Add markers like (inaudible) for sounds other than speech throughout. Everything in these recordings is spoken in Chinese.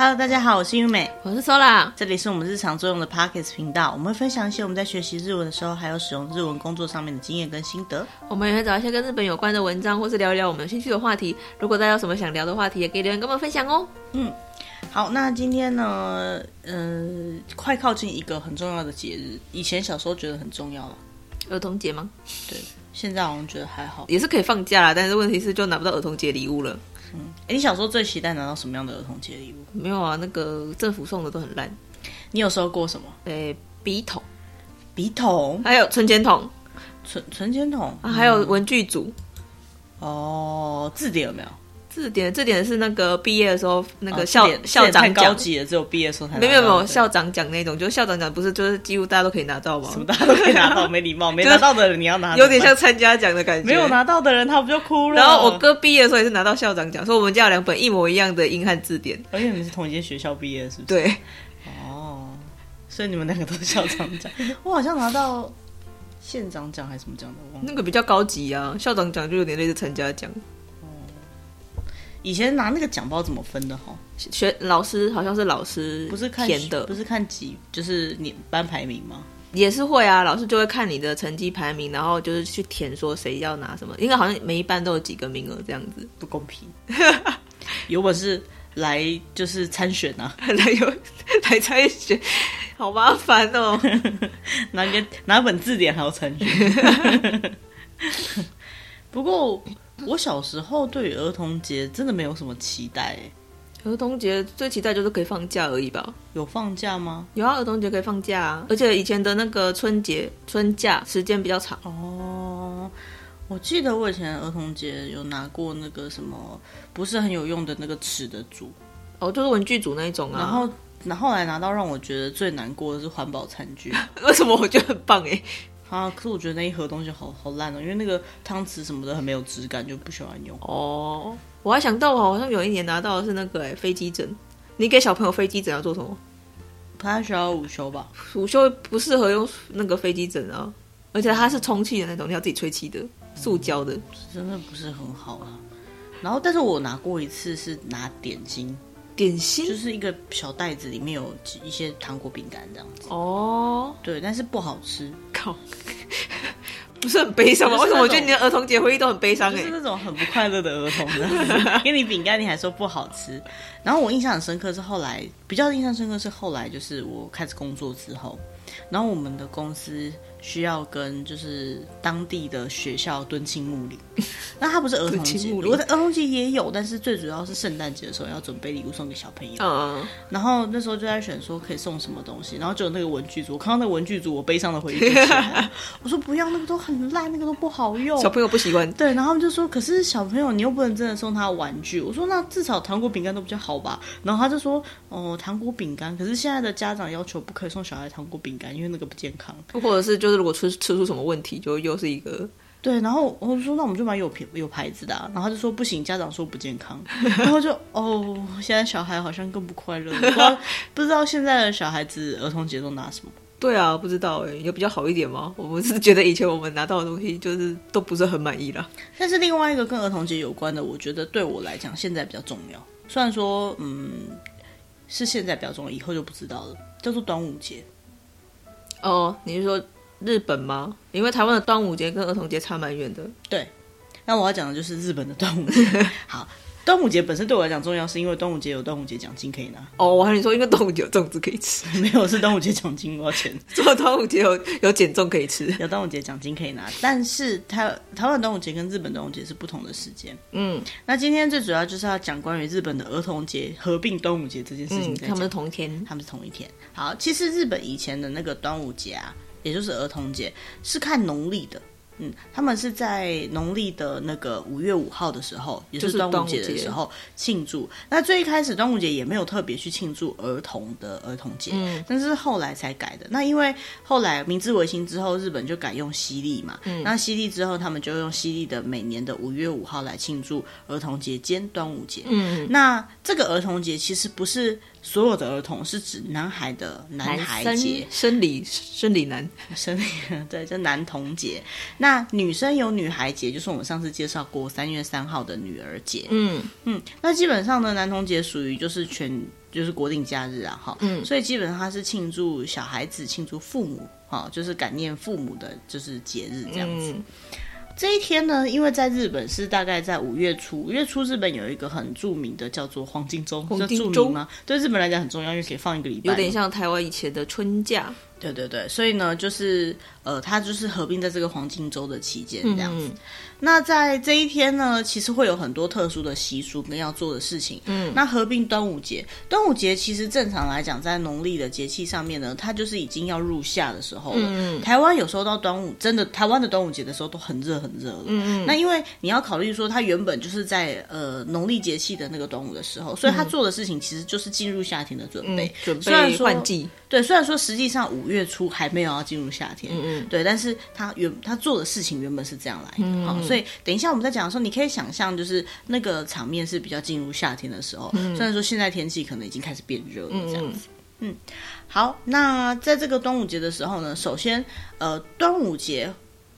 Hello，大家好，我是优美，我是 Sola，这里是我们日常作用的 Podcast 频道，我们会分享一些我们在学习日文的时候，还有使用日文工作上面的经验跟心得。我们也会找一些跟日本有关的文章，或是聊一聊我们有兴趣的话题。如果大家有什么想聊的话题，也可以留言跟我们分享哦。嗯，好，那今天呢，嗯、呃，快靠近一个很重要的节日，以前小时候觉得很重要了，儿童节吗？对，现在好像觉得还好，也是可以放假啦，但是问题是就拿不到儿童节礼物了。嗯，哎，你小时候最期待拿到什么样的儿童节礼物？没有啊，那个政府送的都很烂。你有收过什么？诶，笔筒、笔筒，还有存钱筒、存存钱筒，啊，还有文具组。哦，字典有没有？字典，字典是那个毕业的时候那个校、哦、校长奖，高级的，只有毕业的时候才。没有没有校长奖那种，就是校长奖不是就是几乎大家都可以拿到吗？什么大家都可以拿到？没礼貌，(laughs) 没拿到的人你要拿，有点像参加奖的感觉。没有拿到的人他不就哭了？然后我哥毕业的时候也是拿到校长奖，所以我们家有两本一模一样的英汉字典。而且你们是同一间学校毕业，是不是？对。哦，所以你们两个都是校长奖。(laughs) 我好像拿到县长奖还是什么奖的，忘了。那个比较高级啊，校长奖就有点类似参加奖。以前拿那个奖包怎么分的哈？学老师好像是老师不是看填的，不是看几就是你班排名吗？也是会啊，老师就会看你的成绩排名，然后就是去填说谁要拿什么。应该好像每一班都有几个名额这样子，不公平。有本事来就是参选啊，来 (laughs) 有来参选，好麻烦哦。(laughs) 拿个拿本字典还要参选，(laughs) 不过。我小时候对于儿童节真的没有什么期待。儿童节最期待就是可以放假而已吧？有放假吗？有啊，儿童节可以放假啊，而且以前的那个春节春假时间比较长。哦，我记得我以前儿童节有拿过那个什么不是很有用的那个尺的组，哦，就是文具组那一种啊。然后，然后来拿到让我觉得最难过的是环保餐具。(laughs) 为什么我觉得很棒哎？啊！可是我觉得那一盒东西好好烂哦，因为那个汤匙什么的很没有质感，就不喜欢用。哦，我还想到我好像有一年拿到的是那个哎飞机枕。你给小朋友飞机枕要做什么？不太需要午休吧？午休不适合用那个飞机枕啊，而且它是充气的那种，你要自己吹气的，塑胶的，真的不是很好啊。然后，但是我拿过一次是拿点心。点心就是一个小袋子，里面有一些糖果、饼干这样子。哦，对，但是不好吃。靠，(laughs) 不是很悲伤吗？为什么我觉得你的儿童节回忆都很悲伤？就是那种很不快乐的儿童给 (laughs) 你饼干，你还说不好吃。然后我印象很深刻是后来，比较印象深刻是后来，就是我开始工作之后，然后我们的公司。需要跟就是当地的学校敦亲睦邻，(laughs) 那他不是儿童节，我的儿童节也有，但是最主要是圣诞节的时候要准备礼物送给小朋友。嗯，然后那时候就在选说可以送什么东西，然后就有那个文具组，我看到那个文具组，我悲伤的回忆。我说 (laughs) 不要，那个都很烂，那个都不好用，小朋友不喜欢。对，然后他们就说，可是小朋友你又不能真的送他玩具。我说那至少糖果饼干都比较好吧。然后他就说哦，糖果饼干，可是现在的家长要求不可以送小孩糖果饼干，因为那个不健康，或者是就。就是如果吃吃出什么问题，就又是一个对。然后我就说，那我们就买有品有牌子的啊。然后他就说不行，家长说不健康。然后就哦，现在小孩好像更不快乐。不知道 (laughs) 不知道现在的小孩子儿童节都拿什么？对啊，不知道哎，有比较好一点吗？我们是觉得以前我们拿到的东西就是都不是很满意啦。但是另外一个跟儿童节有关的，我觉得对我来讲现在比较重要。虽然说嗯是现在比较重要，以后就不知道了。叫做端午节。哦，你是说？日本吗？因为台湾的端午节跟儿童节差蛮远的。对，那我要讲的就是日本的端午节。(laughs) 好。端午节本身对我来讲重要，是因为端午节有端午节奖金可以拿。哦，我和你说，因为端午节有粽子可以吃，(laughs) 没有是端午节奖金多少钱？做 (laughs) 端午节有有减重可以吃，有端午节奖金可以拿。但是台台湾端午节跟日本端午节是不同的时间。嗯，那今天最主要就是要讲关于日本的儿童节合并端午节这件事情。他们是同一天，他们是同一天。好，其实日本以前的那个端午节啊，也就是儿童节，是看农历的。嗯，他们是在农历的那个五月五号的时候，也就是端午节的时候庆祝。那最一开始端午节也没有特别去庆祝儿童的儿童节，嗯，但是后来才改的。那因为后来明治维新之后，日本就改用西历嘛，嗯，那西历之后，他们就用西历的每年的五月五号来庆祝儿童节兼端午节。嗯，那这个儿童节其实不是所有的儿童是指男孩的男孩节，生理生理男生理 (laughs) 对，就男童节。那女生有女孩节，就是我们上次介绍过三月三号的女儿节。嗯嗯，那基本上呢，男童节属于就是全就是国定假日啊，哈，嗯，所以基本上它是庆祝小孩子、庆祝父母，哈，就是感念父母的，就是节日这样子。嗯这一天呢，因为在日本是大概在五月初，五月初日本有一个很著名的叫做黄金周，黄金周著名吗？对日本来讲很重要，因为可以放一个礼拜，有点像台湾以前的春假。对对对，所以呢，就是呃，它就是合并在这个黄金周的期间这样子。嗯、那在这一天呢，其实会有很多特殊的习俗跟要做的事情。嗯，那合并端午节，端午节其实正常来讲，在农历的节气上面呢，它就是已经要入夏的时候了。嗯，台湾有时候到端午，真的台湾的端午节的时候都很热很热了。嗯，那因为你要考虑说，它原本就是在呃农历节气的那个端午的时候，所以他做的事情其实就是进入夏天的准备，嗯、准备换季。对，虽然说实际上五月初还没有要进入夏天，嗯嗯，对，但是他原他做的事情原本是这样来的，所以等一下我们在讲的时候，你可以想象，就是那个场面是比较进入夏天的时候，嗯、虽然说现在天气可能已经开始变热了，这样子，嗯，嗯，好，那在这个端午节的时候呢，首先，呃，端午节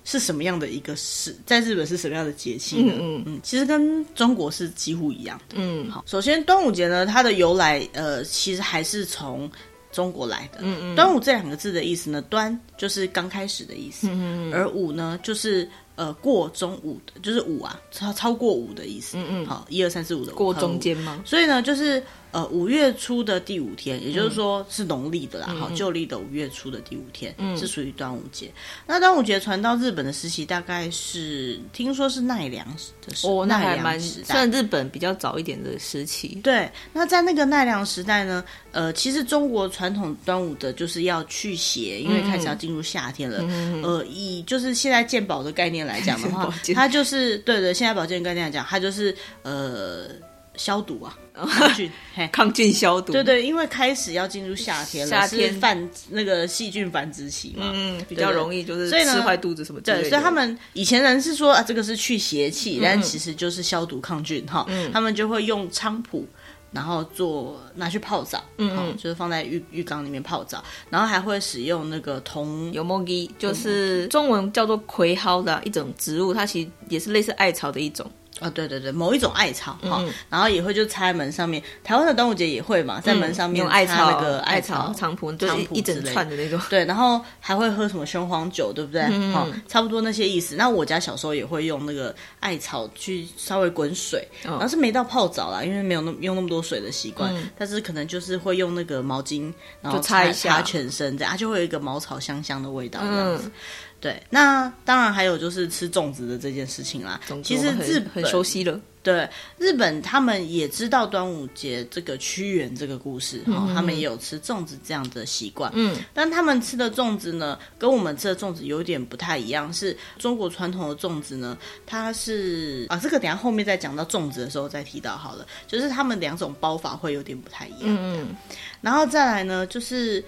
是什么样的一个是在日本是什么样的节气呢？嗯嗯。嗯，其实跟中国是几乎一样的，嗯，好，首先端午节呢，它的由来，呃，其实还是从。中国来的，嗯嗯，端午这两个字的意思呢，端就是刚开始的意思，嗯嗯，而午呢就是呃过中午的，就是午啊，超超过午的意思，嗯嗯，好，一二三四五的过中间吗？所以呢，就是。呃，五月初的第五天，也就是说是农历的啦，好、嗯，旧历的五月初的第五天，嗯、是属于端午节。那端午节传到日本的时期，大概是听说是奈良的时哦，那还蛮算日本比较早一点的时期。对，那在那个奈良时代呢，呃，其实中国传统端午的就是要去邪，因为开始要进入夏天了。嗯、呃，以就是现在鉴宝的概念来讲的话，(laughs) 它就是对对，现在保健概念来讲，它就是呃。消毒啊，抗菌，(laughs) 嘿，抗菌消毒。对对，因为开始要进入夏天了，夏天繁那个细菌繁殖期嘛，嗯，比较容易就是吃坏肚子什么之类的。对，所以他们以前人是说啊，这个是去邪气，嗯、但其实就是消毒抗菌哈。嗯，他们就会用菖蒲，然后做拿去泡澡，嗯，就是放在浴浴缸里面泡澡，然后还会使用那个铜油墨鸡，就是中文叫做葵蒿的一种植物，它其实也是类似艾草的一种。啊、哦，对对对，某一种艾草哈、嗯，然后也会就插在门上面。台湾的端午节也会嘛，在门上面插那个艾草菖蒲，就是一整串的那种。(laughs) 对，然后还会喝什么雄黄酒，对不对？好、嗯，差不多那些意思。那我家小时候也会用那个艾草去稍微滚水，哦、然后是没到泡澡啦，因为没有那用那么多水的习惯、嗯，但是可能就是会用那个毛巾，然后擦一下擦全身，这样它就会有一个茅草香香的味道，这样子。嗯对，那当然还有就是吃粽子的这件事情啦。其实日本很熟悉了。对，日本他们也知道端午节这个屈原这个故事，哈、嗯，他们也有吃粽子这样的习惯。嗯，但他们吃的粽子呢，跟我们吃的粽子有点不太一样。是中国传统的粽子呢，它是啊，这个等下后面再讲到粽子的时候再提到好了。就是他们两种包法会有点不太一样。嗯，然后再来呢，就是。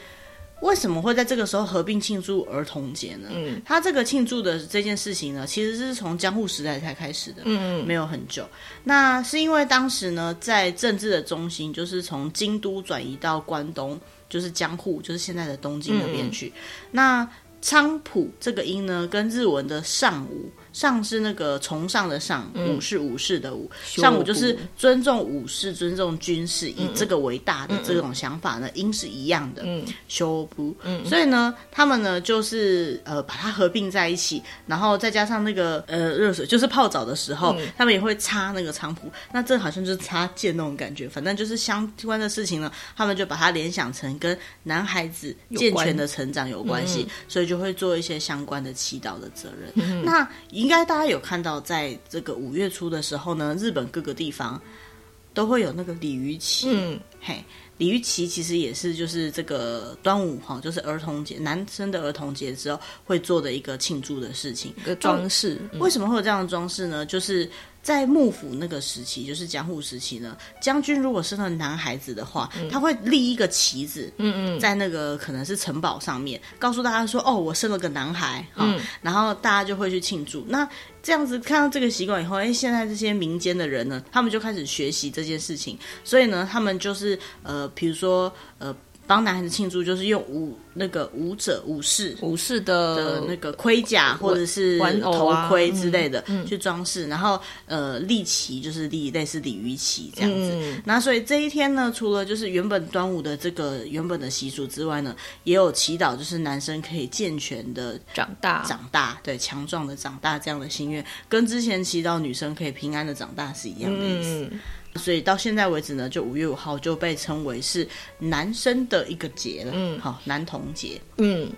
为什么会在这个时候合并庆祝儿童节呢？嗯，他这个庆祝的这件事情呢，其实是从江户时代才开始的，嗯，没有很久。那是因为当时呢，在政治的中心就是从京都转移到关东，就是江户，就是现在的东京那边去。嗯、那菖蒲这个音呢，跟日文的上午。上是那个崇尚的上，武是武士的武，上武就是尊重武士、尊重军事，以这个为大的这种想法呢，音是一样的。嗯，修补，嗯，所以呢，他们呢就是呃把它合并在一起，然后再加上那个呃热水，就是泡澡的时候，他们也会擦那个菖蒲，那这好像就是擦剑那种感觉，反正就是相关的事情呢，他们就把它联想成跟男孩子健全的成长有关系，所以就会做一些相关的祈祷的责任。那应该大家有看到，在这个五月初的时候呢，日本各个地方都会有那个鲤鱼旗。嗯，嘿，鲤鱼旗其实也是就是这个端午哈，就是儿童节，男生的儿童节之后会做的一个庆祝的事情，一个装饰。为什么会有这样的装饰呢？就是在幕府那个时期，就是江户时期呢，将军如果生了男孩子的话，嗯、他会立一个旗子，嗯嗯，在那个可能是城堡上面，告诉大家说，哦，我生了个男孩，嗯，然后大家就会去庆祝。那这样子看到这个习惯以后，哎，现在这些民间的人呢，他们就开始学习这件事情，所以呢，他们就是呃，比如说呃。帮男孩子庆祝，就是用武那个武者武士武士的的那个盔甲或者是头盔之类的去装饰，然后呃立旗就是立类似鲤鱼旗这样子。嗯、那所以这一天呢，除了就是原本端午的这个原本的习俗之外呢，也有祈祷，就是男生可以健全的长大长大，对，强壮的长大这样的心愿，跟之前祈祷女生可以平安的长大是一样的意思。嗯所以到现在为止呢，就五月五号就被称为是男生的一个节了。嗯，好，男童节。嗯。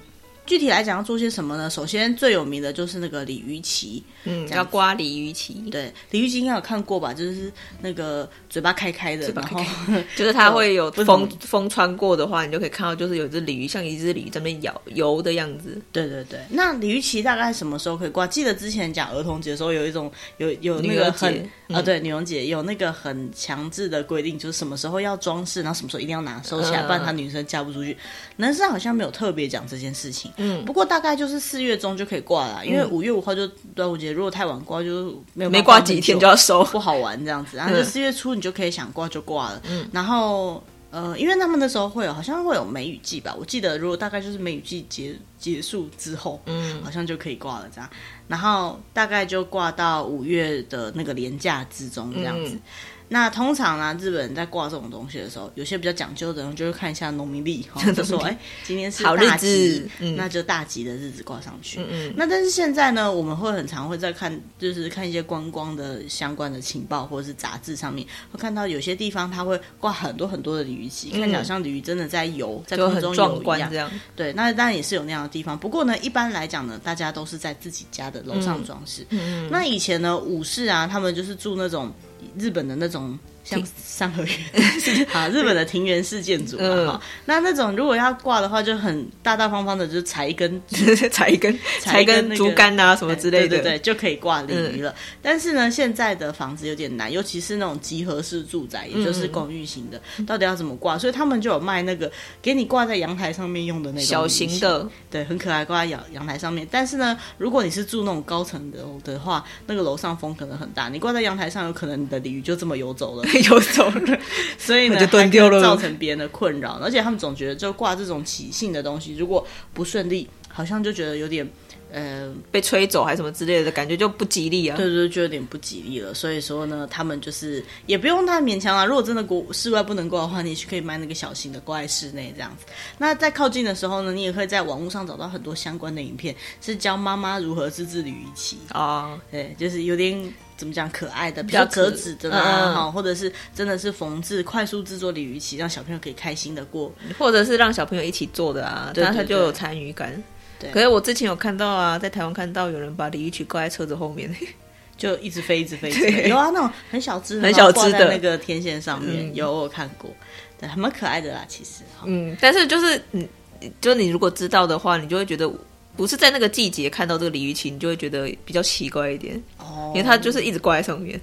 具体来讲要做些什么呢？首先最有名的就是那个鲤鱼旗，嗯，要刮鲤鱼旗。对，鲤鱼旗应该有看过吧？就是那个嘴巴开开的，开开然后 (laughs) 就是它 (laughs) 会有风风穿过的话，你就可以看到，就是有只鲤鱼，像一只鲤鱼在那边游游的样子。对对对。那鲤鱼旗大概什么时候可以挂？记得之前讲儿童节的时候，有一种有有那个很啊、对，女王姐有那个很强制的规定，就是什么时候要装饰，然后什么时候一定要拿收起来，不然她女生嫁不出去。男生好像没有特别讲这件事情。嗯，不过大概就是四月中就可以挂了，因为五月五号就端午节，如果太晚挂就没有没挂几天就要收，不好玩这样子。然后就四月初你就可以想挂就挂了。嗯，然后呃，因为他们那时候会有好像会有梅雨季吧，我记得如果大概就是梅雨季结结束之后，嗯，好像就可以挂了这样。然后大概就挂到五月的那个连假之中这样子。那通常呢，日本人在挂这种东西的时候，有些比较讲究的人就会看一下农民历，(laughs) 就说哎，今天是大吉，嗯、那就大吉的日子挂上去。嗯嗯。那但是现在呢，我们会很常会在看，就是看一些观光的相关的情报或者是杂志上面，会看到有些地方它会挂很多很多的鲤鱼旗，嗯、看起来好像鲤鱼真的在游，在空中游一样。这样。对，那当然也是有那样的地方。不过呢，一般来讲呢，大家都是在自己家的楼上装饰。嗯嗯。那以前呢，武士啊，他们就是住那种。日本的那种像三合院，(laughs) 好，日本的庭园式建筑嘛，哈，那那种如果要挂的话，就很大大方方的，就是采 (laughs) 一根，采一根，采一根竹竿啊什么之类的，对对对，就可以挂鲤鱼了。但是呢，现在的房子有点难，尤其是那种集合式住宅，也就是公寓型的，到底要怎么挂？所以他们就有卖那个给你挂在阳台上面用的那种小型的，对，很可爱，挂在阳阳台上面。但是呢，如果你是住那种高层的的话，那个楼上风可能很大，你挂在阳台上，有可能你的鲤鱼就这么游走了，(laughs) 游走了，所以呢，就断掉了，造成别人的困扰。而且他们总觉得，就挂这种起性的东西，如果不顺利，好像就觉得有点，呃，被吹走还是什么之类的感觉就不吉利啊。对对，就有点不吉利了。所以说呢，他们就是也不用太勉强啊。如果真的国室外不能过的话，你去可以买那个小型的挂在室内这样子。那在靠近的时候呢，你也可以在网络上找到很多相关的影片，是教妈妈如何自制鲤鱼鳍啊。对，就是有点。怎么讲？可爱的，比较折纸的啦，哈，或者是真的是缝制、快速制作鲤鱼鳍，让小朋友可以开心的过，或者是让小朋友一起做的啊，那他就有参与感。对，可是我之前有看到啊，在台湾看到有人把鲤鱼旗挂在车子后面，(laughs) 就一直飞，一直飞，有啊，那种很小只、很小只的。那个天线上面，有我有看过，对，还蛮可爱的啦，其实。嗯，但是就是你，就是你如果知道的话，你就会觉得。不是在那个季节看到这个鲤鱼旗，你就会觉得比较奇怪一点。哦，因为它就是一直挂在上面。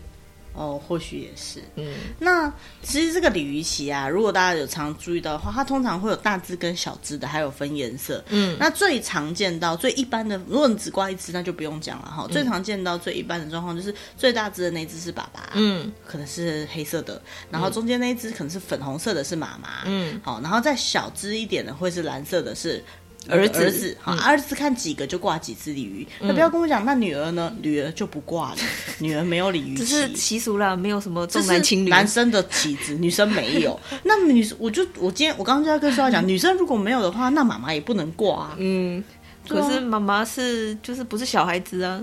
哦，或许也是。嗯，那其实这个鲤鱼旗啊，如果大家有常注意到的话，它通常会有大只跟小只的，还有分颜色。嗯，那最常见到最一般的，如果你只挂一只，那就不用讲了哈。嗯、最常见到最一般的状况就是最大只的那只是爸爸，嗯，可能是黑色的，然后中间那一只可能是粉红色的，是妈妈，嗯，好，然后再小只一点的会是蓝色的，是。儿子，儿子，好，儿子看几个就挂几只鲤鱼。那不要跟我讲，那女儿呢？女儿就不挂了，(laughs) 女儿没有鲤鱼只，是习俗啦，没有什么重男轻女。男生的旗子，女生没有。(laughs) 那女，我就我今天我刚刚就在跟说话讲，(laughs) 女生如果没有的话，那妈妈也不能挂啊。嗯，可是妈妈是就是不是小孩子啊。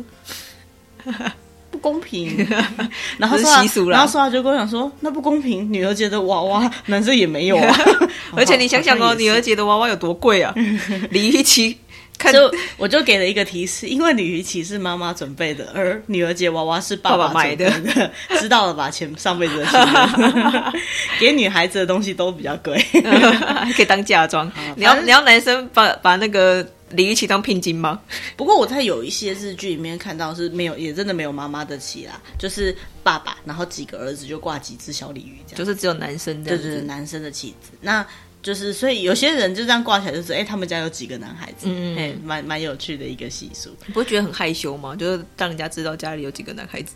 不公平，(laughs) 然后说，然后说话就跟我讲说，那不公平。女儿节的娃娃，(laughs) 男生也没有啊。(laughs) 而且你想想哦，女儿节的娃娃有多贵啊？鲤鱼旗，看就我就给了一个提示，因为鲤鱼旗是妈妈准备的，而女儿节娃娃是爸爸买的。知道了吧？前上辈子的事，给女孩子的东西都比较贵，还可以当嫁妆。你要你要男生把把那个。李玉琦当聘金吗？不过我在有一些日剧里面看到是没有，也真的没有妈妈的旗啦，就是爸爸，然后几个儿子就挂几只小鲤鱼，这样就是只有男生的，对对，男生的旗子。那就是所以有些人就这样挂起来，就是哎，他们家有几个男孩子，嗯，哎，蛮蛮有趣的一个习俗。你不会觉得很害羞吗？就是让人家知道家里有几个男孩子。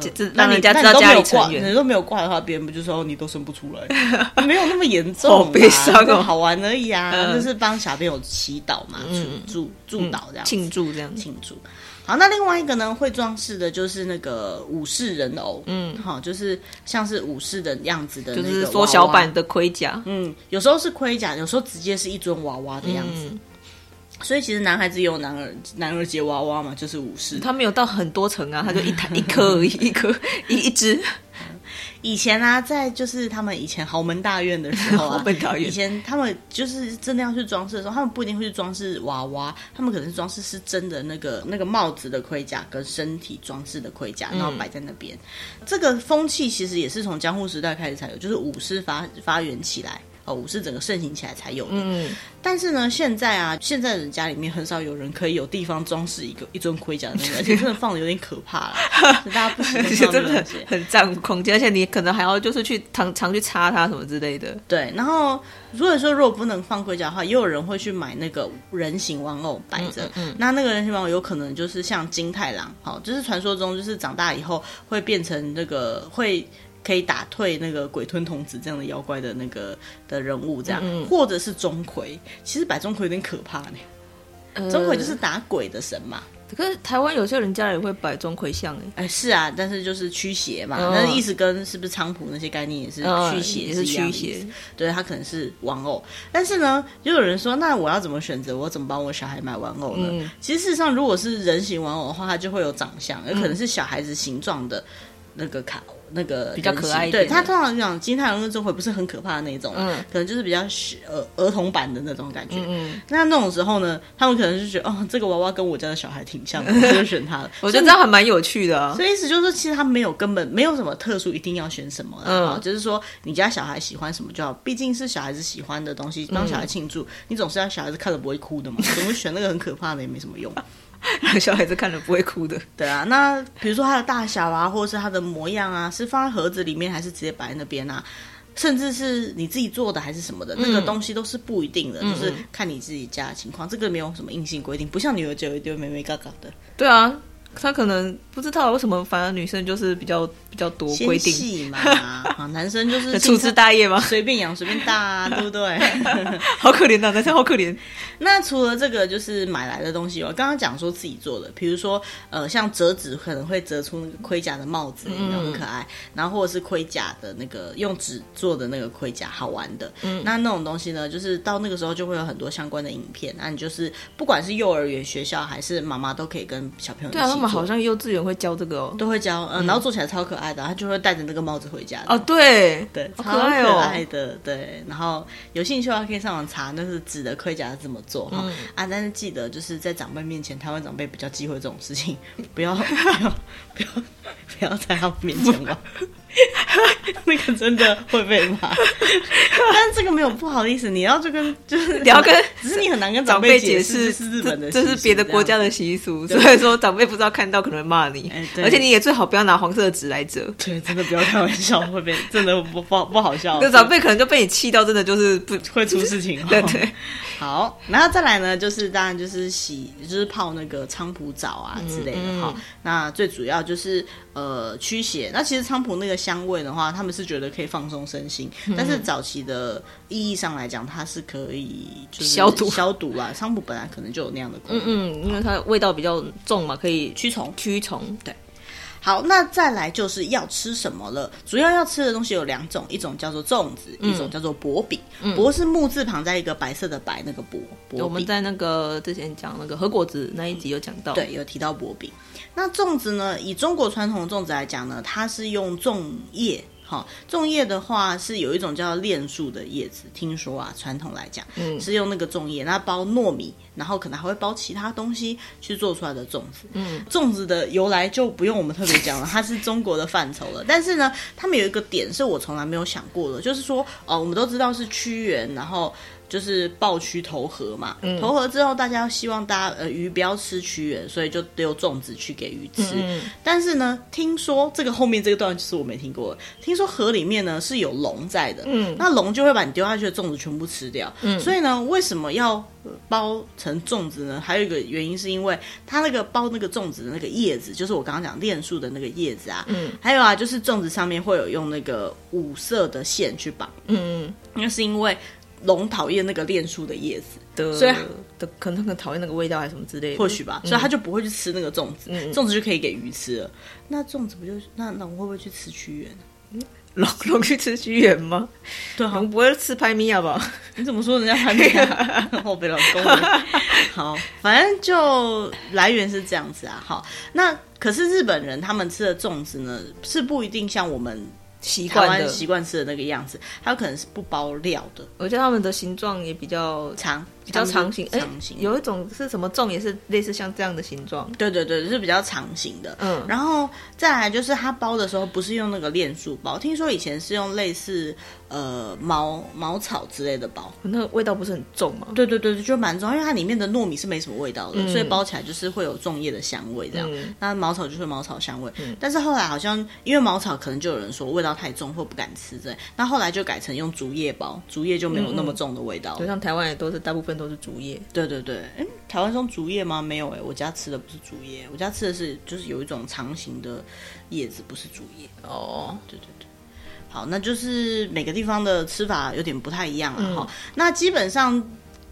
这让人家知道家里成员，你都没有挂的话，别人不就说你都生不出来？(laughs) 没有那么严重，好悲伤哦，好玩而已啊，就是帮小朋友祈祷嘛，祝祝祷这样，庆祝这样庆祝。好，那另外一个呢，会装饰的就是那个武士人偶，嗯，好，就是像是武士的样子的，就是缩小版的盔甲，嗯，有时候是盔甲，有时候直接是一尊娃娃的样子。所以其实男孩子也有男儿男儿节娃娃嘛，就是武士。他没有到很多层啊，他就一台 (laughs) 一颗而已，一颗一一只。以前啊，在就是他们以前豪门大院的时候啊，豪门大院。以前他们就是真的要去装饰的时候，他们不一定会去装饰娃娃，他们可能是装饰是真的那个那个帽子的盔甲跟身体装饰的盔甲，然后摆在那边。嗯、这个风气其实也是从江户时代开始才有，就是武士发发源起来。哦，武士整个盛行起来才有的。嗯，但是呢，现在啊，现在人家里面很少有人可以有地方装饰一个一尊盔甲的那个，(laughs) 而且真的放的有点可怕了，(laughs) 大家不喜欢真的很占空间，而且你可能还要就是去常常去擦它什么之类的。对，然后如果说如果不能放盔甲的话，也有人会去买那个人形玩偶摆着。嗯，嗯，嗯，那那个人形玩偶有可能就是像金太郎，好，就是传说中就是长大以后会变成那个会。可以打退那个鬼吞童子这样的妖怪的那个的人物，这样，嗯、或者是钟馗。其实摆钟馗有点可怕呢。钟馗、呃、就是打鬼的神嘛。可是台湾有些人家里会摆钟馗像哎。哎，是啊，但是就是驱邪嘛。那、嗯、意思跟是不是菖蒲那些概念也是驱邪，也是驱邪。对，他可能是玩偶。但是呢，就有人说，那我要怎么选择？我怎么帮我小孩买玩偶呢？嗯、其实事实上，如果是人形玩偶的话，它就会有长相，有可能是小孩子形状的那个卡。那个比较可爱一点，对，他通常讲金太郎跟钟馗不是很可怕的那种，嗯，可能就是比较儿儿童版的那种感觉。嗯，那那种时候呢，他们可能就觉得哦，这个娃娃跟我家的小孩挺像的，就选他了。(laughs) 我觉得这样还蛮有趣的啊。所以意思就是说，其实他没有根本没有什么特殊一定要选什么，嗯，就是说你家小孩喜欢什么就好，毕竟是小孩子喜欢的东西，帮小孩庆祝，你总是要小孩子看了不会哭的嘛，怎么选那个很可怕的也没什么用。小孩子看了不会哭的，对啊。那比如说它的大小啊，或者是它的模样啊，是放在盒子里面，还是直接摆在那边啊？甚至是你自己做的还是什么的，嗯、那个东西都是不一定的，嗯、就是看你自己家的情况。这个没有什么硬性规定，不像女儿就有一堆美美嘎嘎的。对啊。他可能不知道为什么，反而女生就是比较比较多规定嘛，(laughs) 啊，男生就是粗枝大叶嘛，随便养随便大，啊，(laughs) 对不对？(laughs) 好可怜呐，男生好可怜。那除了这个，就是买来的东西哦，刚刚讲说自己做的，比如说呃，像折纸可能会折出那个盔甲的帽子，嗯，很可爱。然后或者是盔甲的那个用纸做的那个盔甲，好玩的。嗯，那那种东西呢，就是到那个时候就会有很多相关的影片。那你就是不管是幼儿园、学校还是妈妈，都可以跟小朋友一起。好像幼稚园会教这个哦，都会教，嗯，然后做起来超可爱的，他就会戴着那个帽子回家。哦，对对，超可爱的，对。然后有兴趣的话可以上网查，那是纸的盔甲是怎么做哈啊！但是记得就是在长辈面前，台湾长辈比较忌讳这种事情，不要 (laughs) 不要不要不要在他们面前玩。(laughs) 那个真的会被骂，(laughs) 但是这个没有不好意思，你要就跟 (laughs) 就是你要跟，只是你很难跟长辈解释是日本的，这是别的国家的习俗，所以说长辈不知道看到可能会骂你，而且你也最好不要拿黄色的纸来折，对，真的不要开玩笑，会被真的不不不好笑，那长辈可能就被你气到，真的就是不会出事情，对对。好，然后再来呢，就是当然就是洗，就是泡那个菖蒲澡啊之类的哈。那最主要就是呃驱邪，那其实菖蒲那个香味的话，他们是觉得可以放松身心，嗯、但是早期的意义上来讲，它是可以就是消毒消毒啦。菖蒲本来可能就有那样的功能，嗯嗯，因为它味道比较重嘛，可以驱虫驱虫。对，好，那再来就是要吃什么了？主要要吃的东西有两种，一种叫做粽子，嗯、一种叫做薄饼。嗯、薄是木字旁在一个白色的白，那个薄。薄我们在那个之前讲那个和果子那一集有讲到，对，有提到薄饼。那粽子呢？以中国传统的粽子来讲呢，它是用粽叶。哈，粽叶的话是有一种叫炼树的叶子，听说啊，传统来讲，嗯，是用那个粽叶，那包糯米，然后可能还会包其他东西去做出来的粽子。嗯，粽子的由来就不用我们特别讲了，它是中国的范畴了。但是呢，他们有一个点是我从来没有想过的，就是说，哦，我们都知道是屈原，然后。就是抱屈投河嘛。嗯、投河之后，大家希望大家呃鱼不要吃屈原，所以就丢粽子去给鱼吃。但是呢，听说这个后面这个段就是我没听过的。听说河里面呢是有龙在的，嗯，那龙就会把你丢下去的粽子全部吃掉。嗯，所以呢，为什么要包成粽子呢？还有一个原因是因为它那个包那个粽子的那个叶子，就是我刚刚讲炼树的那个叶子啊，嗯，还有啊，就是粽子上面会有用那个五色的线去绑，嗯嗯，那是因为龙讨厌那个炼树的叶子，的所以的可能很讨厌那个味道还是什么之类的，或许吧，所以他就不会去吃那个粽子，嗯、粽子就可以给鱼吃了。那粽子不就那龙会不会去吃屈原？(laughs) 龙龙去吃屈原吗？对，龙不会吃拍米亚吧？你怎么说人家拍米亚？后被老公。好，反正就来源是这样子啊。好，那可是日本人他们吃的粽子呢，是不一定像我们习惯习惯吃的那个样子，它有可能是不包料的。我觉得他们的形状也比较长。比较长形，长形、欸、有一种是什么粽，也是类似像这样的形状。对对对，是比较长形的。嗯，然后再来就是它包的时候不是用那个链树包，听说以前是用类似呃茅茅草之类的包，那个味道不是很重吗？对对对，就蛮重，因为它里面的糯米是没什么味道的，嗯、所以包起来就是会有粽叶的香味这样。嗯、那茅草就是茅草香味，嗯、但是后来好像因为茅草可能就有人说味道太重或不敢吃这样，那后来就改成用竹叶包，竹叶就没有那么重的味道。就、嗯、像台湾也都是大部分。都是竹叶，对对对，哎，台湾种竹叶吗？没有哎，我家吃的不是竹叶，我家吃的是就是有一种长形的叶子，不是竹叶。哦，对对对，好，那就是每个地方的吃法有点不太一样了哈。嗯、那基本上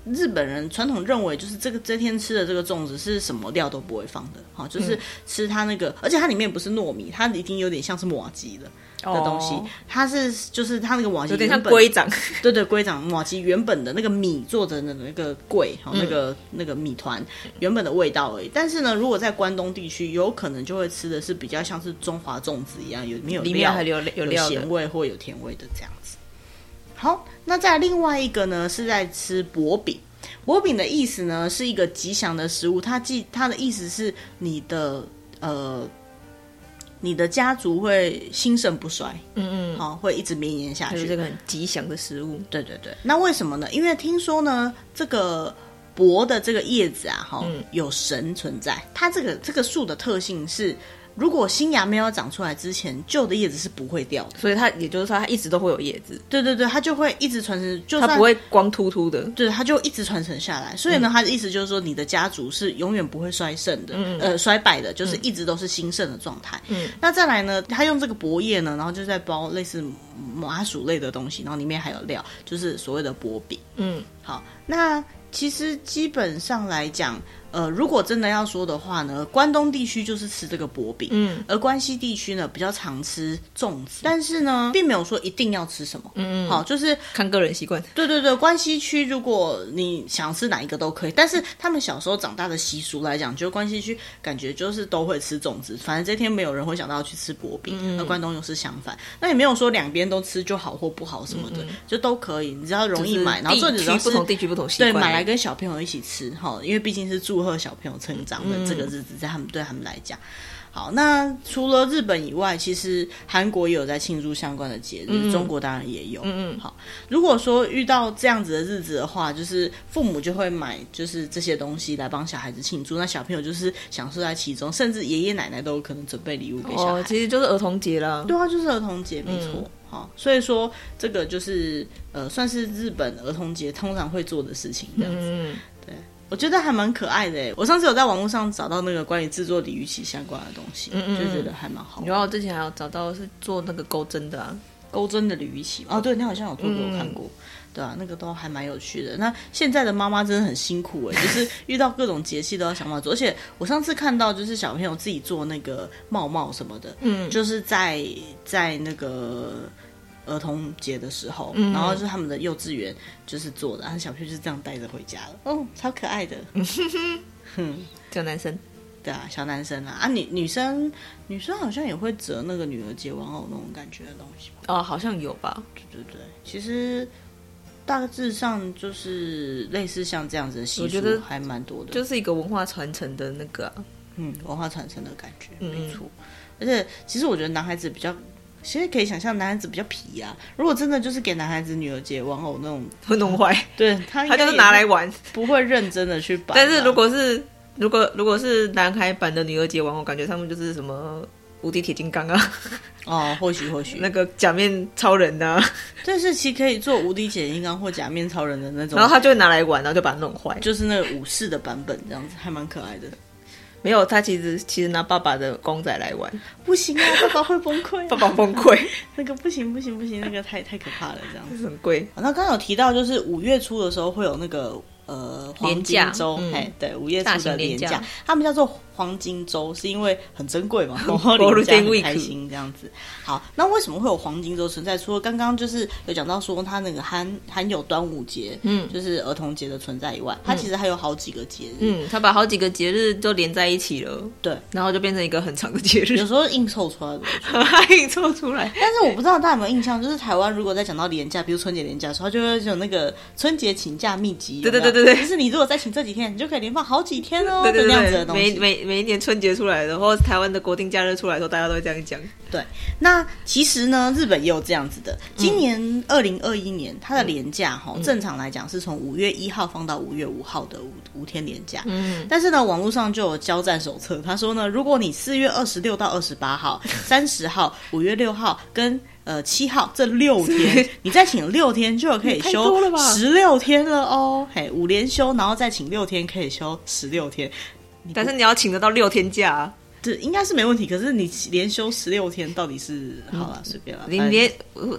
日本人传统认为，就是这个这天吃的这个粽子是什么料都不会放的，哈，就是吃它那个，嗯、而且它里面不是糯米，它已经有点像是瓦吉了。的东西，它是就是它那个瓦吉，有点像龟掌，(laughs) 对对，龟掌瓦吉原本的那个米做的那那个粿，哈，那个那个米团原本的味道而已。但是呢，如果在关东地区，有可能就会吃的是比较像是中华粽子一样，有没有里面还有有有咸味或有甜味的这样子。好，那再另外一个呢，是在吃薄饼。薄饼的意思呢，是一个吉祥的食物，它既它的意思是你的呃。你的家族会兴盛不衰，嗯嗯，好，会一直绵延下去。这个很吉祥的食物，对对对。那为什么呢？因为听说呢，这个薄的这个叶子啊，哈，有神存在。它这个这个树的特性是。如果新芽没有长出来之前，旧的叶子是不会掉的，所以它也就是说，它一直都会有叶子。对对对，它就会一直传承，就它不会光秃秃的。对，它就一直传承下来。所以呢，它的意思就是说，你的家族是永远不会衰盛的，嗯、呃，衰败的，就是一直都是兴盛的状态。嗯，那再来呢，它用这个薄叶呢，然后就在包类似麻薯类的东西，然后里面还有料，就是所谓的薄饼。嗯，好，那其实基本上来讲。呃，如果真的要说的话呢，关东地区就是吃这个薄饼，嗯，而关西地区呢比较常吃粽子，但是呢，并没有说一定要吃什么，嗯嗯，好，就是看个人习惯。对对对，关西区如果你想吃哪一个都可以，但是他们小时候长大的习俗来讲，就关西区感觉就是都会吃粽子，反正这天没有人会想到要去吃薄饼，嗯，而关东又是相反，那也没有说两边都吃就好或不好什么的，就都可以，你只要容易买，然后地区不同地区不同习惯，对，买来跟小朋友一起吃哈，因为毕竟是祝贺小朋友成长的这个日子，在他们对他们来讲，好。那除了日本以外，其实韩国也有在庆祝相关的节日，嗯、中国当然也有。嗯嗯。好，如果说遇到这样子的日子的话，就是父母就会买就是这些东西来帮小孩子庆祝，那小朋友就是享受在其中，甚至爷爷奶奶都有可能准备礼物给小孩。哦，其实就是儿童节了。对啊，就是儿童节，没错。嗯、好，所以说这个就是呃，算是日本儿童节通常会做的事情，这样子。嗯。对。我觉得还蛮可爱的哎，我上次有在网络上找到那个关于制作鲤鱼旗相关的东西，嗯嗯，就觉得还蛮好。然后我之前还有找到是做那个钩针的，啊，钩针的鲤鱼旗哦，对，你好像有做给我看过，嗯、对啊，那个都还蛮有趣的。那现在的妈妈真的很辛苦哎，(laughs) 就是遇到各种节气都要想办法做。而且我上次看到就是小朋友自己做那个帽帽什么的，嗯，就是在在那个。儿童节的时候，嗯、然后是他们的幼稚园就是做的，然后小朋友就是这样带着回家了，哦，超可爱的，哼，(laughs) 小男生，对啊，小男生啊，啊女女生女生好像也会折那个女儿节玩偶那种感觉的东西吧？哦，好像有吧？对对对，其实大致上就是类似像这样子的习俗，我觉得还蛮多的，就是一个文化传承的那个、啊，嗯，文化传承的感觉，没错、嗯。而且其实我觉得男孩子比较。其实可以想象，男孩子比较皮啊。如果真的就是给男孩子女儿节玩偶那种，会弄坏。对他，他就是拿来玩，不会认真的去摆。但是如果是如果如果是男孩版的女儿节玩偶，感觉他们就是什么无敌铁金刚啊。哦，或许或许 (laughs) 那个假面超人的、啊，但是其实可以做无敌铁金刚或假面超人的那种。然后他就会拿来玩，然后就把它弄坏，就是那个武士的版本这样子，还蛮可爱的。没有，他其实其实拿爸爸的公仔来玩，不行啊，(laughs) 爸爸会崩溃、啊，爸爸崩溃，(laughs) 那个不行不行不行，那个太太可怕了，这样子。很贵。那刚刚有提到，就是五月初的时候会有那个呃黄金周，哎、嗯，对，五月初的连假，他们叫做。黄金周是因为很珍贵嘛，然后连假很开心这样子。好，那为什么会有黄金周存在？除了刚刚就是有讲到说它那个含含有端午节，嗯，就是儿童节的存在以外，它其实还有好几个节日。嗯，它把好几个节日都连在一起了，对，然后就变成一个很长的节日。有时候硬凑出来的 (laughs) (laughs) 硬凑出来。但是我不知道大家有没有印象，就是台湾如果在讲到廉价，比如春节廉价的时候，就会有那个春节请假秘籍。对对对对对，就是你如果再请这几天，你就可以连放好几天哦。对对对，这样子的东西。每每每一年春节出来的，或台湾的国定假日出来的时候，大家都会这样讲。对，那其实呢，日本也有这样子的。今年二零二一年，它的年假哈，嗯、正常来讲是从五月一号放到五月五号的五五天年假。嗯，但是呢，网络上就有交战手册，他说呢，如果你四月二十六到二十八号、三十号、五月六号跟呃七号这六天，你再请六天，就可以休十六天了哦。嘿，五连休，然后再请六天，可以休十六天。但是你要请得到六天假，啊，这应该是没问题。可是你连休十六天，到底是好了，随便了。你连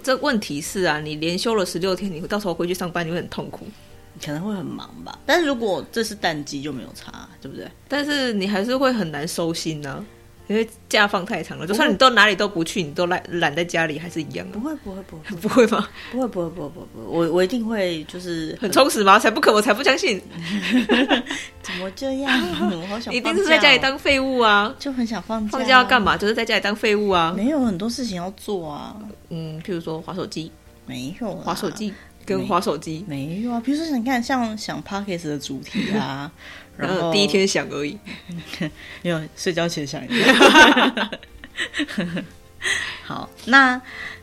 这问题是啊，你连休了十六天，你到时候回去上班，你会很痛苦，你可能会很忙吧。但是如果这是淡季，就没有差，对不对？但是你还是会很难收心呢，啊。因为假放太长了，就算你到哪里都不去，你都懒懒在家里，还是一样的。不会，不会，不会，(laughs) 不会吗？不会，不会，不会，不会，我我一定会，就是很充实吗？才不可，我才不相信。(laughs) 怎么这样？我好想，一定是在家里当废物啊！就很想放假。放假要干嘛？就是在家里当废物啊！没有很多事情要做啊。嗯，譬如说滑手机，没有滑手机跟滑手机没有啊。比如说，你看像想 Podcast 的主题啊。(laughs) 然后第一天想而已，(laughs) 没有睡觉前想一下。(laughs) 好，那。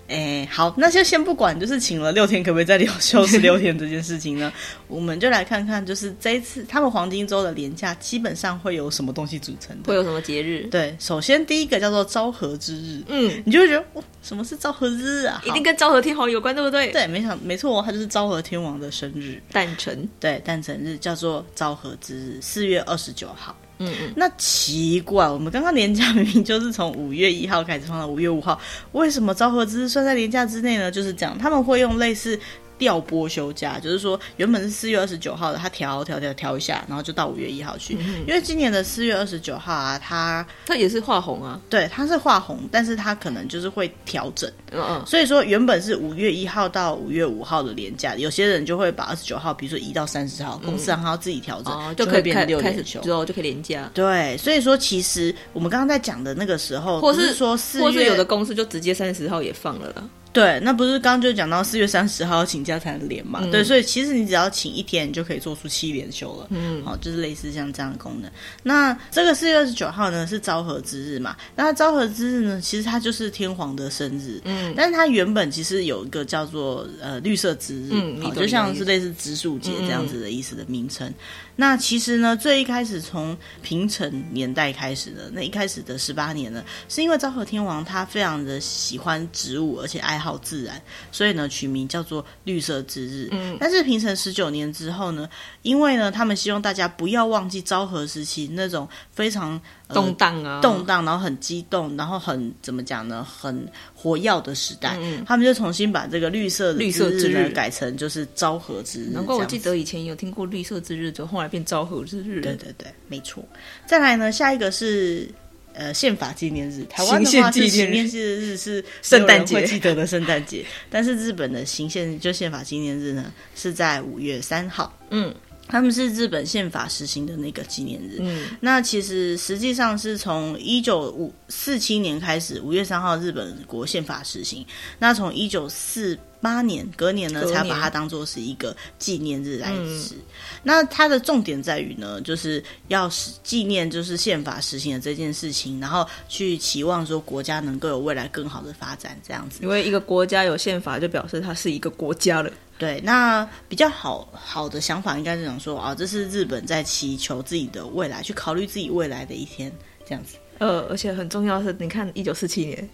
哎，好，那就先不管，就是请了六天，可不可以再留 (laughs) 休十六天这件事情呢？我们就来看看，就是这一次他们黄金周的连假基本上会有什么东西组成的？会有什么节日？对，首先第一个叫做昭和之日，嗯，你就会觉得哇，什么是昭和之日啊？一定跟昭和天皇有关，对不对？对，没想没错，它就是昭和天王的生日诞辰，对，诞辰日叫做昭和之日，四月二十九号。嗯，那奇怪，我们刚刚年假明明就是从五月一号开始放到五月五号，为什么昭和之日算在年假之内呢？就是讲，他们会用类似。调拨休假，就是说原本是四月二十九号的，他调调调调一下，然后就到五月一号去。嗯、因为今年的四月二十九号啊，他他也是画红啊，对，他是画红，但是他可能就是会调整。嗯嗯，所以说原本是五月一号到五月五号的连假，有些人就会把二十九号，比如说移到三十号，公司让他自己调整，嗯、就可以变成六连休，之后就可以连假。对，所以说其实我们刚刚在讲的那个时候，或是，是说四月，或是有的公司就直接三十号也放了啦。对，那不是刚刚就讲到四月三十号请假才能连嘛？嗯、对，所以其实你只要请一天，你就可以做出七连休了。嗯，好，就是类似像这样的功能。那这个四月二十九号呢是昭和之日嘛？那昭和之日呢，其实它就是天皇的生日。嗯，但是它原本其实有一个叫做呃绿色之日，嗯，好，就像是类似植树节这样子的意思的名称。嗯、那其实呢，最一开始从平成年代开始的那一开始的十八年呢，是因为昭和天皇他非常的喜欢植物，而且爱好。自然，所以呢，取名叫做绿色之日。嗯，但是平成十九年之后呢，因为呢，他们希望大家不要忘记昭和时期那种非常、呃、动荡啊，动荡，然后很激动，然后很怎么讲呢，很活跃的时代。嗯，他们就重新把这个绿色绿色之日改成就是昭和之日。难怪我记得以前有听过绿色之日，就后来变昭和之日。对对对，没错。再来呢，下一个是。呃，宪法纪念日，台湾的话是纪念日是圣诞节会记得的圣诞节，但是日本的行宪就宪法纪念日呢是在五月三号。嗯，他们是日本宪法实行的那个纪念日。嗯，那其实实际上是从一九五四七年开始，五月三号日本国宪法实行。那从一九四八年隔年呢，才把它当做是一个纪念日来吃。嗯、那它的重点在于呢，就是要纪念就是宪法实行的这件事情，然后去期望说国家能够有未来更好的发展这样子。因为一个国家有宪法，就表示它是一个国家了。对，那比较好好的想法应该是想说啊，这是日本在祈求自己的未来，去考虑自己未来的一天这样子。呃，而且很重要的是，你看一九四七年。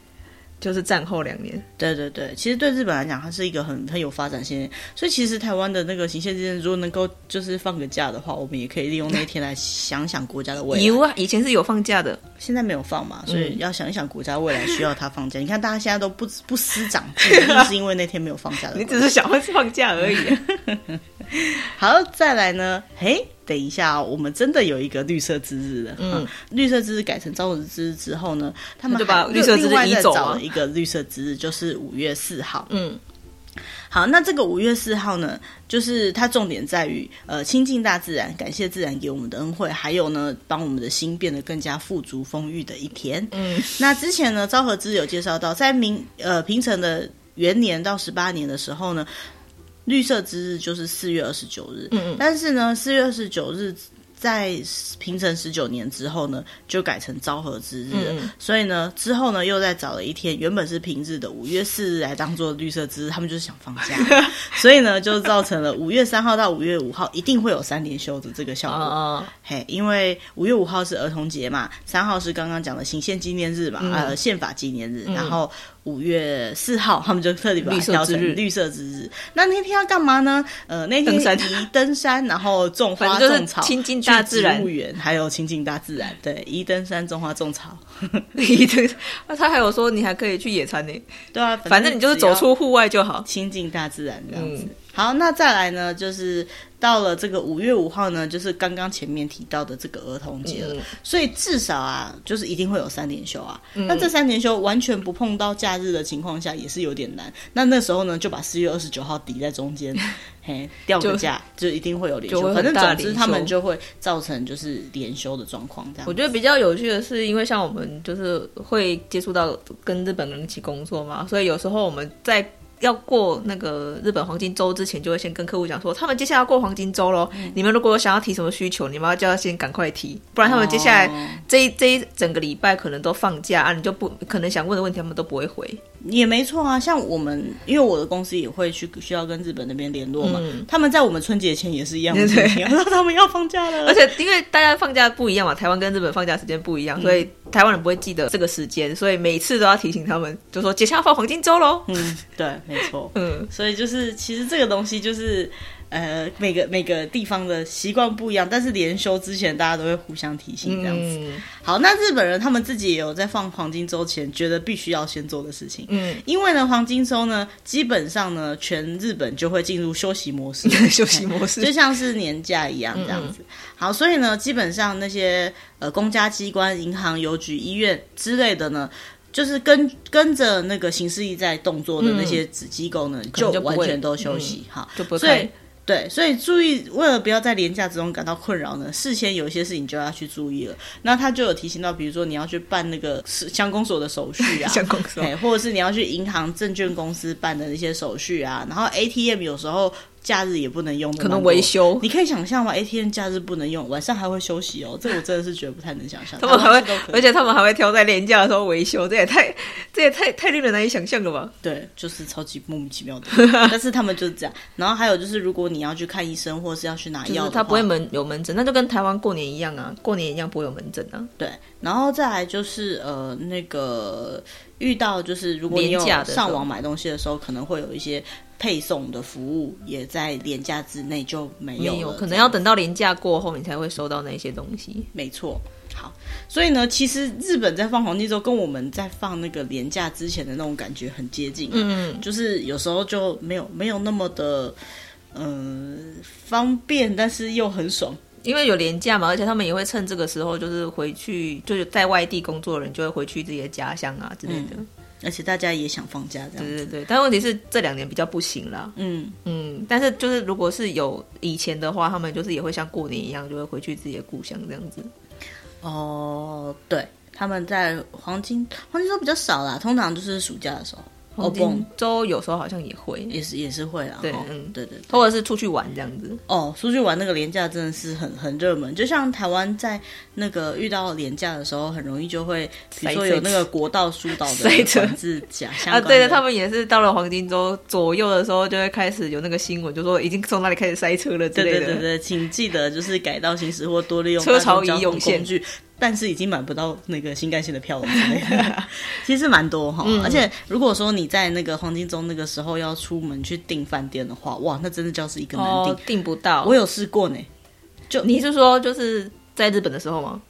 就是战后两年，对对对，其实对日本来讲，它是一个很很有发展性，所以其实台湾的那个行宪纪念，如果能够就是放个假的话，我们也可以利用那一天来想想国家的未来。有啊，以前是有放假的，现在没有放嘛，所以要想一想国家未来需要它放假。嗯、你看大家现在都不不思长进，就是因为那天没有放假的。(laughs) 你只是想会放假而已、啊。(laughs) 好，再来呢？嘿。等一下，我们真的有一个绿色之日了。嗯，绿色之日改成昭和之日之后呢，他们就把绿色之日移走了。一个绿色之日就是五月四号。嗯，好，那这个五月四号呢，就是它重点在于呃亲近大自然，感谢自然给我们的恩惠，还有呢，帮我们的心变得更加富足丰裕的一天。嗯，那之前呢，昭和之日有介绍到，在明呃平成的元年到十八年的时候呢。绿色之日就是四月二十九日，嗯嗯，但是呢，四月二十九日在平成十九年之后呢，就改成昭和之日，所以呢，之后呢又再找了一天，原本是平日的五月四日来当做绿色之日，他们就是想放假，(laughs) 所以呢就造成了五月三号到五月五号一定会有三连休的这个效果。哦，嘿，因为五月五号是儿童节嘛，三号是刚刚讲的行宪纪念日嘛，嗯、呃，宪法纪念日，嗯、然后。五月四号，他们就特地把它调成绿色之日。那那天要干嘛呢？呃，那天宜登山，然后种花种草，亲近大自然，还有亲近大自然。对，一登山种花种草。(laughs) 一登，那他还有说，你还可以去野餐呢。对啊，反正你就是走出户外就好，亲近大自然这样子。嗯好，那再来呢，就是到了这个五月五号呢，就是刚刚前面提到的这个儿童节了。嗯、所以至少啊，就是一定会有三连休啊。嗯、那这三连休完全不碰到假日的情况下，也是有点难。那那时候呢，就把四月二十九号抵在中间，(laughs) 嘿，掉个假就，就一定会有连休。反正总之他们就会造成就是连休的状况。这样，我觉得比较有趣的是，因为像我们就是会接触到跟日本人一起工作嘛，所以有时候我们在。要过那个日本黄金周之前，就会先跟客户讲说，他们接下来要过黄金周喽。嗯、你们如果想要提什么需求，你们要就要先赶快提，不然他们接下来这一、哦、这一整个礼拜可能都放假啊，你就不可能想问的问题，他们都不会回。也没错啊，像我们，因为我的公司也会去需要跟日本那边联络嘛，嗯、他们在我们春节前也是一样的事情，(laughs) 说他们要放假了。而且因为大家放假不一样嘛，台湾跟日本放假时间不一样，嗯、所以台湾人不会记得这个时间，所以每次都要提醒他们，就说接下来放黄金周喽。嗯，对，没错。(laughs) 嗯，所以就是其实这个东西就是。呃，每个每个地方的习惯不一样，但是连休之前大家都会互相提醒这样子。嗯、好，那日本人他们自己也有在放黄金周前觉得必须要先做的事情。嗯，因为呢，黄金周呢，基本上呢，全日本就会进入休息模式，(laughs) 休息模式就像是年假一样这样子。嗯、好，所以呢，基本上那些呃公家机关、银行、邮局、医院之类的呢，就是跟跟着那个行事历在动作的那些子机构呢，嗯、就完全都休息。嗯、好，就不所以。对，所以注意，为了不要在廉价之中感到困扰呢，事先有一些事情就要去注意了。那他就有提醒到，比如说你要去办那个乡公所的手续啊，(laughs) 乡公所，或者是你要去银行、证券公司办的那些手续啊，然后 ATM 有时候。假日也不能用，可能维修。你可以想象吗？ATM 假日不能用，晚上还会休息哦。这我真的是觉得不太能想象。他们还会，而且他们还会挑在连假的时候维修，这也太，这也太太令人难以想象了吧？对，就是超级莫名其妙的。(laughs) 但是他们就是这样。然后还有就是，如果你要去看医生，或是要去拿药，他不会门有门诊，那就跟台湾过年一样啊，过年一样不会有门诊啊。对，然后再来就是呃，那个遇到就是如果你有上网买东西的时候，可能会有一些。配送的服务也在廉价之内就没有，没有，可能要等到连假过后，你才会收到那些东西。没错，好，所以呢，其实日本在放黄金周跟我们在放那个连假之前的那种感觉很接近，嗯，就是有时候就没有没有那么的嗯、呃、方便，但是又很爽，因为有连假嘛，而且他们也会趁这个时候，就是回去，就是在外地工作的人就会回去自己的家乡啊之类的。嗯而且大家也想放假这样子。对对对，但问题是这两年比较不行啦。嗯嗯，但是就是如果是有以前的话，他们就是也会像过年一样，就会回去自己的故乡这样子。哦，对，他们在黄金黄金周比较少啦，通常就是暑假的时候。黄金周有时候好像也会，也是也是会啊。对，哦、嗯，对，对对，或者是出去玩这样子。哦，出去玩那个廉价真的是很很热门，就像台湾在那个遇到廉价的时候，很容易就会，比如说有那个国道疏导的管制假啊，对的，他们也是到了黄金周左右的时候，就会开始有那个新闻，就说已经从哪里开始塞车了之类的。对对对对，请记得就是改道行驶或多利用车潮已涌现。但是已经买不到那个新干线的票了之类的，其实蛮多哈。嗯、而且如果说你在那个黄金周那个时候要出门去订饭店的话，哇，那真的就是一个难订，订、哦、不到。我有试过呢，就你是说就是在日本的时候吗？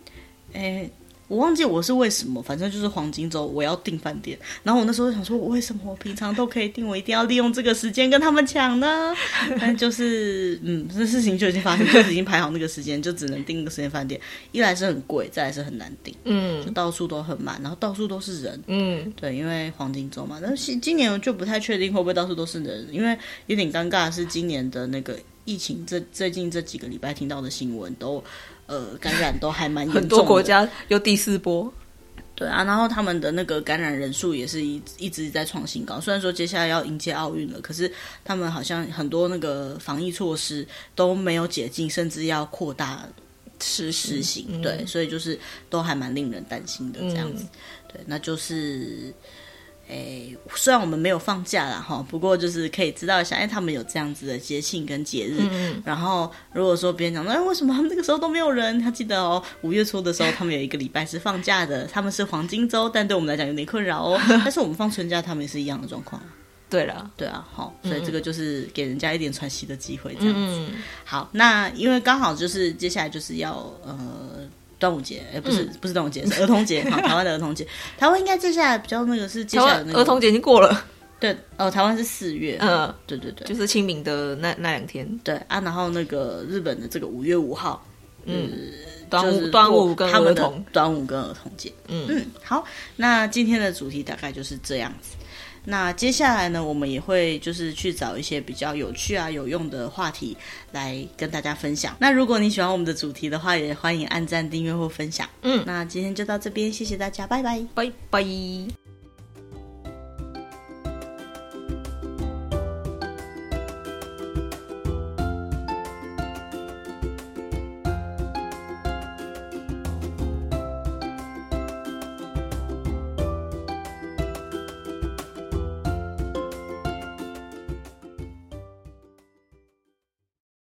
诶。我忘记我是为什么，反正就是黄金周我要订饭店，然后我那时候想说，我为什么我平常都可以订，我一定要利用这个时间跟他们抢呢？但就是，嗯，这事情就已经发生，就是已经排好那个时间，就只能订个时间饭店。一来是很贵，再来是很难订，嗯，就到处都很满，然后到处都是人，嗯，对，因为黄金周嘛。但是今年就不太确定会不会到处都是人，因为有点尴尬的是今年的那个疫情，这最近这几个礼拜听到的新闻都。呃，感染都还蛮严重的，很多国家又第四波，对啊，然后他们的那个感染人数也是一一直在创新高。虽然说接下来要迎接奥运了，可是他们好像很多那个防疫措施都没有解禁，甚至要扩大实施行。嗯、对，所以就是都还蛮令人担心的这样子。嗯、对，那就是。诶，虽然我们没有放假啦哈，不过就是可以知道一下，哎，他们有这样子的节庆跟节日。嗯、然后如果说别人讲说，哎，为什么他们那个时候都没有人？他记得哦，五月初的时候他们有一个礼拜是放假的，他们是黄金周，但对我们来讲有点困扰哦。(laughs) 但是我们放春假，他们也是一样的状况。对了，对啊，好，所以这个就是给人家一点喘息的机会，这样子。嗯、好，那因为刚好就是接下来就是要呃。端午节，哎，不是，不是端午节，是儿童节。(laughs) 好，台湾的儿童节，台湾应该接下来比较那个是接下来那个儿童节已经过了。对，哦，台湾是四月。嗯，对对对，就是清明的那那两天。对啊，然后那个日本的这个五月五号，嗯，端午端午跟儿童，端午跟儿童节。嗯嗯，好，那今天的主题大概就是这样子。那接下来呢，我们也会就是去找一些比较有趣啊、有用的话题来跟大家分享。那如果你喜欢我们的主题的话，也欢迎按赞、订阅或分享。嗯，那今天就到这边，谢谢大家，拜拜，拜拜。